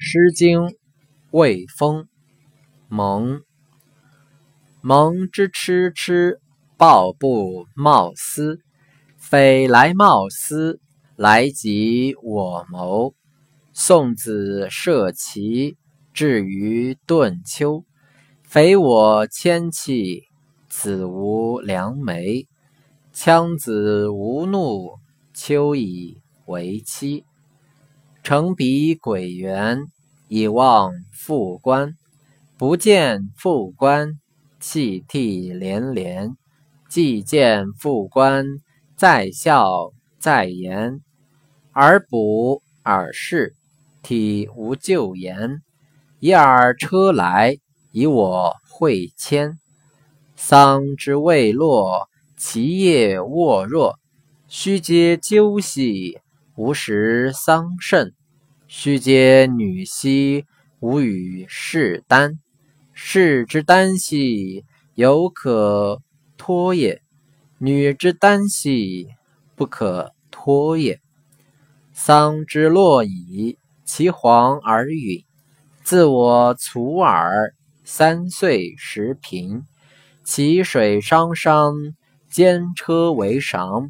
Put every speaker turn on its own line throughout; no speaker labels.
诗经·卫风·蒙。蒙之蚩蚩，抱布贸丝。匪来贸丝，来及我谋。送子涉其，至于顿丘。匪我牵弃，子无良媒。羌子无怒，丘以为妻。乘彼鬼园，以望复关。不见复关，泣涕连连。既见复关，在笑在言。尔卜尔筮，体无咎言。以尔车来，以我会迁。桑之未落，其叶沃若。须嗟鸠兮，无食桑葚。须嗟女兮，吾与士丹。士之耽兮，犹可脱也；女之耽兮，不可脱也。桑之落矣，其黄而陨。自我徂尔，三岁时贫。其水汤汤，兼车为裳。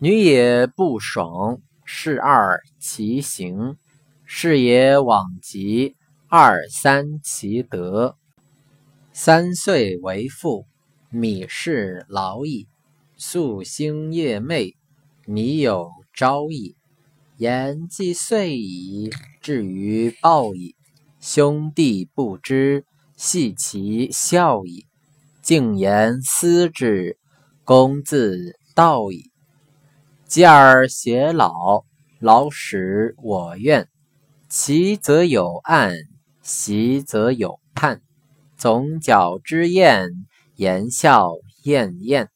女也不爽。是二其行，是也往极；二三其德。三岁为父，米氏劳矣。夙兴夜寐，米有朝矣。言既遂矣，至于报矣。兄弟不知，系其孝矣。敬言思之，公自道矣。继而偕老，老使我愿。齐则有案，习则有判。总角之宴，言笑晏晏。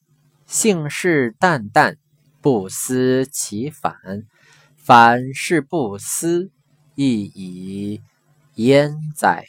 性事淡淡，不思其反。反是不思，亦已焉哉！